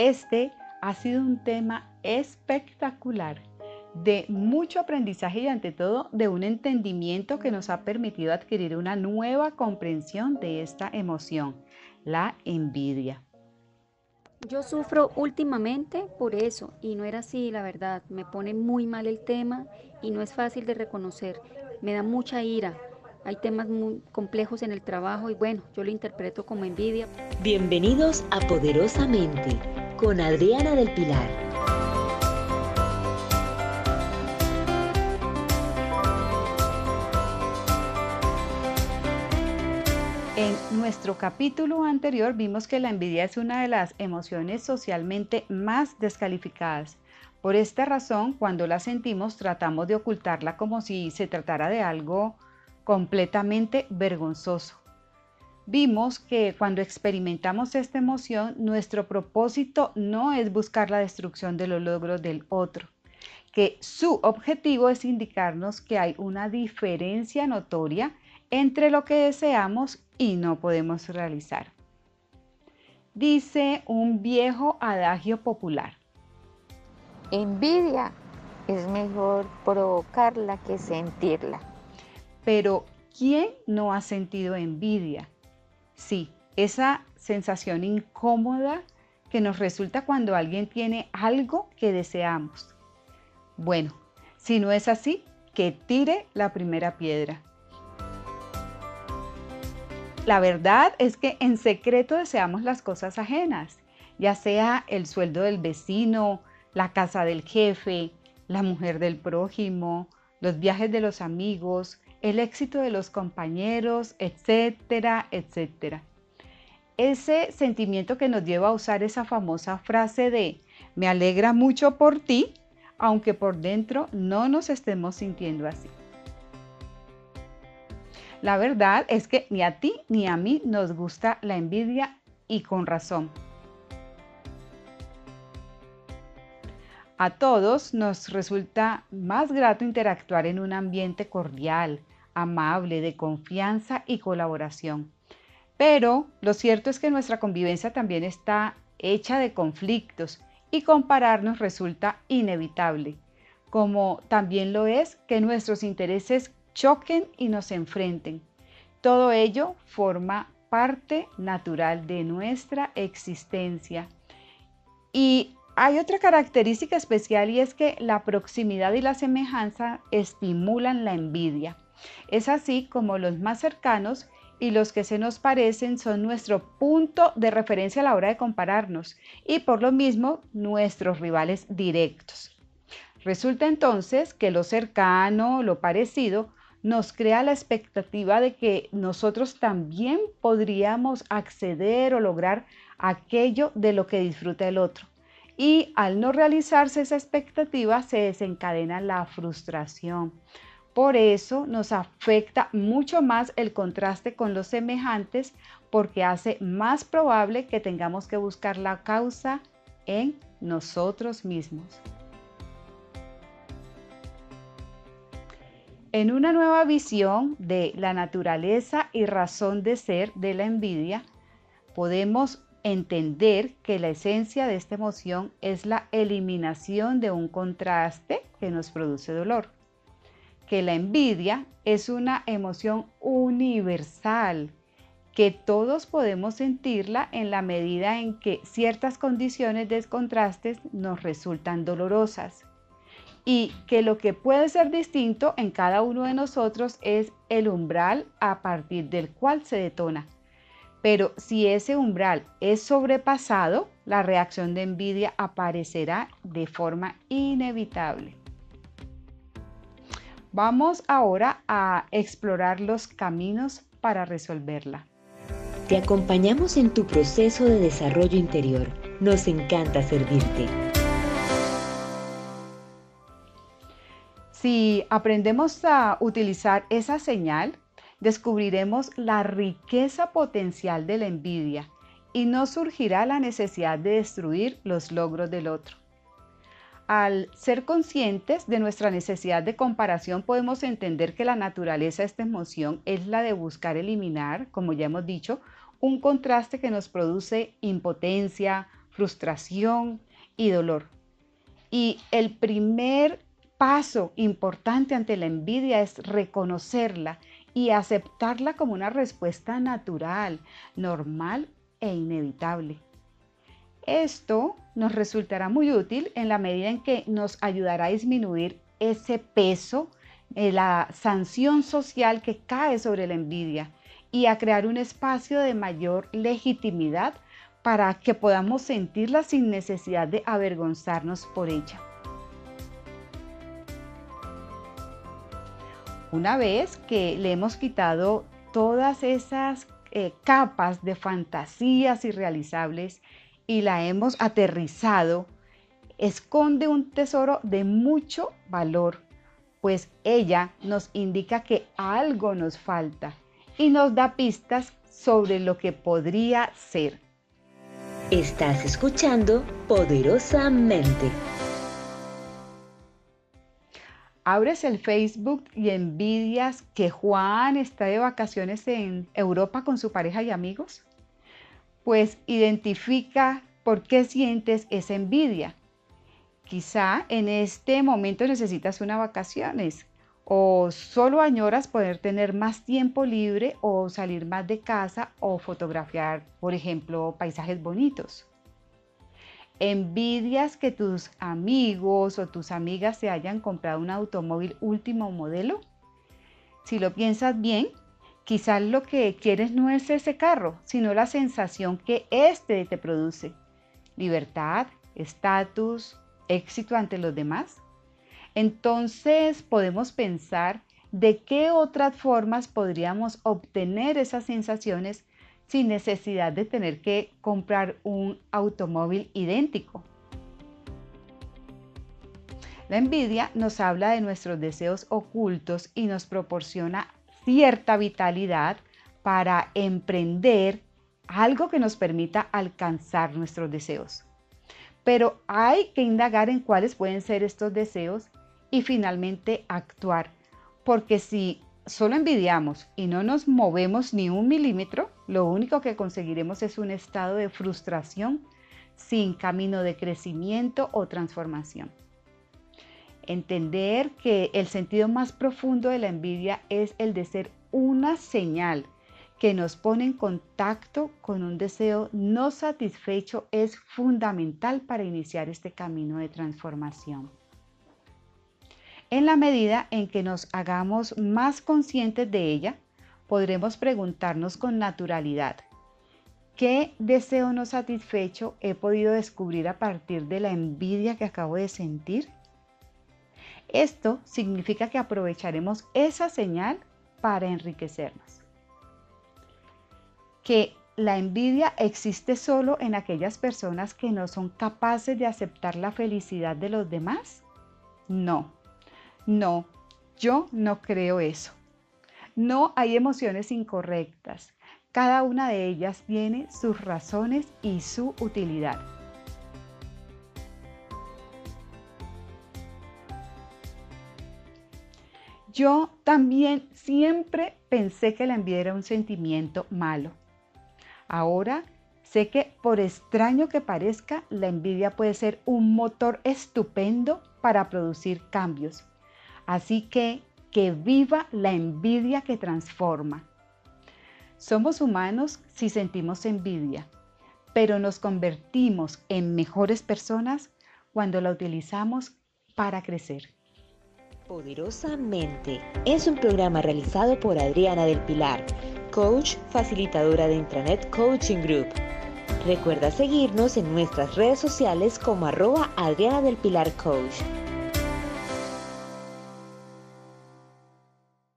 Este ha sido un tema espectacular de mucho aprendizaje y ante todo de un entendimiento que nos ha permitido adquirir una nueva comprensión de esta emoción, la envidia. Yo sufro últimamente por eso y no era así, la verdad. Me pone muy mal el tema y no es fácil de reconocer. Me da mucha ira. Hay temas muy complejos en el trabajo y bueno, yo lo interpreto como envidia. Bienvenidos a Poderosamente con Adriana del Pilar. En nuestro capítulo anterior vimos que la envidia es una de las emociones socialmente más descalificadas. Por esta razón, cuando la sentimos, tratamos de ocultarla como si se tratara de algo completamente vergonzoso. Vimos que cuando experimentamos esta emoción, nuestro propósito no es buscar la destrucción de los logros del otro, que su objetivo es indicarnos que hay una diferencia notoria entre lo que deseamos y no podemos realizar. Dice un viejo adagio popular. Envidia es mejor provocarla que sentirla. Pero, ¿quién no ha sentido envidia? Sí, esa sensación incómoda que nos resulta cuando alguien tiene algo que deseamos. Bueno, si no es así, que tire la primera piedra. La verdad es que en secreto deseamos las cosas ajenas, ya sea el sueldo del vecino, la casa del jefe, la mujer del prójimo, los viajes de los amigos, el éxito de los compañeros, etcétera, etcétera. Ese sentimiento que nos lleva a usar esa famosa frase de me alegra mucho por ti, aunque por dentro no nos estemos sintiendo así. La verdad es que ni a ti ni a mí nos gusta la envidia y con razón. A todos nos resulta más grato interactuar en un ambiente cordial, amable, de confianza y colaboración. Pero lo cierto es que nuestra convivencia también está hecha de conflictos y compararnos resulta inevitable, como también lo es que nuestros intereses choquen y nos enfrenten. Todo ello forma parte natural de nuestra existencia. Y hay otra característica especial y es que la proximidad y la semejanza estimulan la envidia. Es así como los más cercanos y los que se nos parecen son nuestro punto de referencia a la hora de compararnos y por lo mismo nuestros rivales directos. Resulta entonces que lo cercano, lo parecido, nos crea la expectativa de que nosotros también podríamos acceder o lograr aquello de lo que disfruta el otro. Y al no realizarse esa expectativa se desencadena la frustración. Por eso nos afecta mucho más el contraste con los semejantes porque hace más probable que tengamos que buscar la causa en nosotros mismos. En una nueva visión de la naturaleza y razón de ser de la envidia, podemos entender que la esencia de esta emoción es la eliminación de un contraste que nos produce dolor. Que la envidia es una emoción universal, que todos podemos sentirla en la medida en que ciertas condiciones de contrastes nos resultan dolorosas y que lo que puede ser distinto en cada uno de nosotros es el umbral a partir del cual se detona. Pero si ese umbral es sobrepasado, la reacción de envidia aparecerá de forma inevitable. Vamos ahora a explorar los caminos para resolverla. Te acompañamos en tu proceso de desarrollo interior. Nos encanta servirte. Si aprendemos a utilizar esa señal, descubriremos la riqueza potencial de la envidia y no surgirá la necesidad de destruir los logros del otro. Al ser conscientes de nuestra necesidad de comparación, podemos entender que la naturaleza de esta emoción es la de buscar eliminar, como ya hemos dicho, un contraste que nos produce impotencia, frustración y dolor. Y el primer paso importante ante la envidia es reconocerla y aceptarla como una respuesta natural, normal e inevitable. Esto nos resultará muy útil en la medida en que nos ayudará a disminuir ese peso, eh, la sanción social que cae sobre la envidia y a crear un espacio de mayor legitimidad para que podamos sentirla sin necesidad de avergonzarnos por ella. Una vez que le hemos quitado todas esas eh, capas de fantasías irrealizables y la hemos aterrizado, esconde un tesoro de mucho valor, pues ella nos indica que algo nos falta y nos da pistas sobre lo que podría ser. Estás escuchando poderosamente. Abres el Facebook y envidias que Juan está de vacaciones en Europa con su pareja y amigos. Pues identifica por qué sientes esa envidia. Quizá en este momento necesitas unas vacaciones o solo añoras poder tener más tiempo libre o salir más de casa o fotografiar, por ejemplo, paisajes bonitos. ¿Envidias que tus amigos o tus amigas se hayan comprado un automóvil último modelo? Si lo piensas bien, quizás lo que quieres no es ese carro, sino la sensación que éste te produce. Libertad, estatus, éxito ante los demás. Entonces podemos pensar de qué otras formas podríamos obtener esas sensaciones sin necesidad de tener que comprar un automóvil idéntico. La envidia nos habla de nuestros deseos ocultos y nos proporciona cierta vitalidad para emprender algo que nos permita alcanzar nuestros deseos. Pero hay que indagar en cuáles pueden ser estos deseos y finalmente actuar. Porque si solo envidiamos y no nos movemos ni un milímetro, lo único que conseguiremos es un estado de frustración sin camino de crecimiento o transformación. Entender que el sentido más profundo de la envidia es el de ser una señal que nos pone en contacto con un deseo no satisfecho es fundamental para iniciar este camino de transformación en la medida en que nos hagamos más conscientes de ella, podremos preguntarnos con naturalidad, ¿qué deseo no satisfecho he podido descubrir a partir de la envidia que acabo de sentir? Esto significa que aprovecharemos esa señal para enriquecernos. Que la envidia existe solo en aquellas personas que no son capaces de aceptar la felicidad de los demás? No, no, yo no creo eso. No hay emociones incorrectas. Cada una de ellas tiene sus razones y su utilidad. Yo también siempre pensé que la envidia era un sentimiento malo. Ahora sé que por extraño que parezca, la envidia puede ser un motor estupendo para producir cambios Así que que viva la envidia que transforma. Somos humanos si sentimos envidia, pero nos convertimos en mejores personas cuando la utilizamos para crecer. Poderosamente es un programa realizado por Adriana del Pilar, coach facilitadora de Intranet Coaching Group. Recuerda seguirnos en nuestras redes sociales como arroba Adriana del Pilar Coach.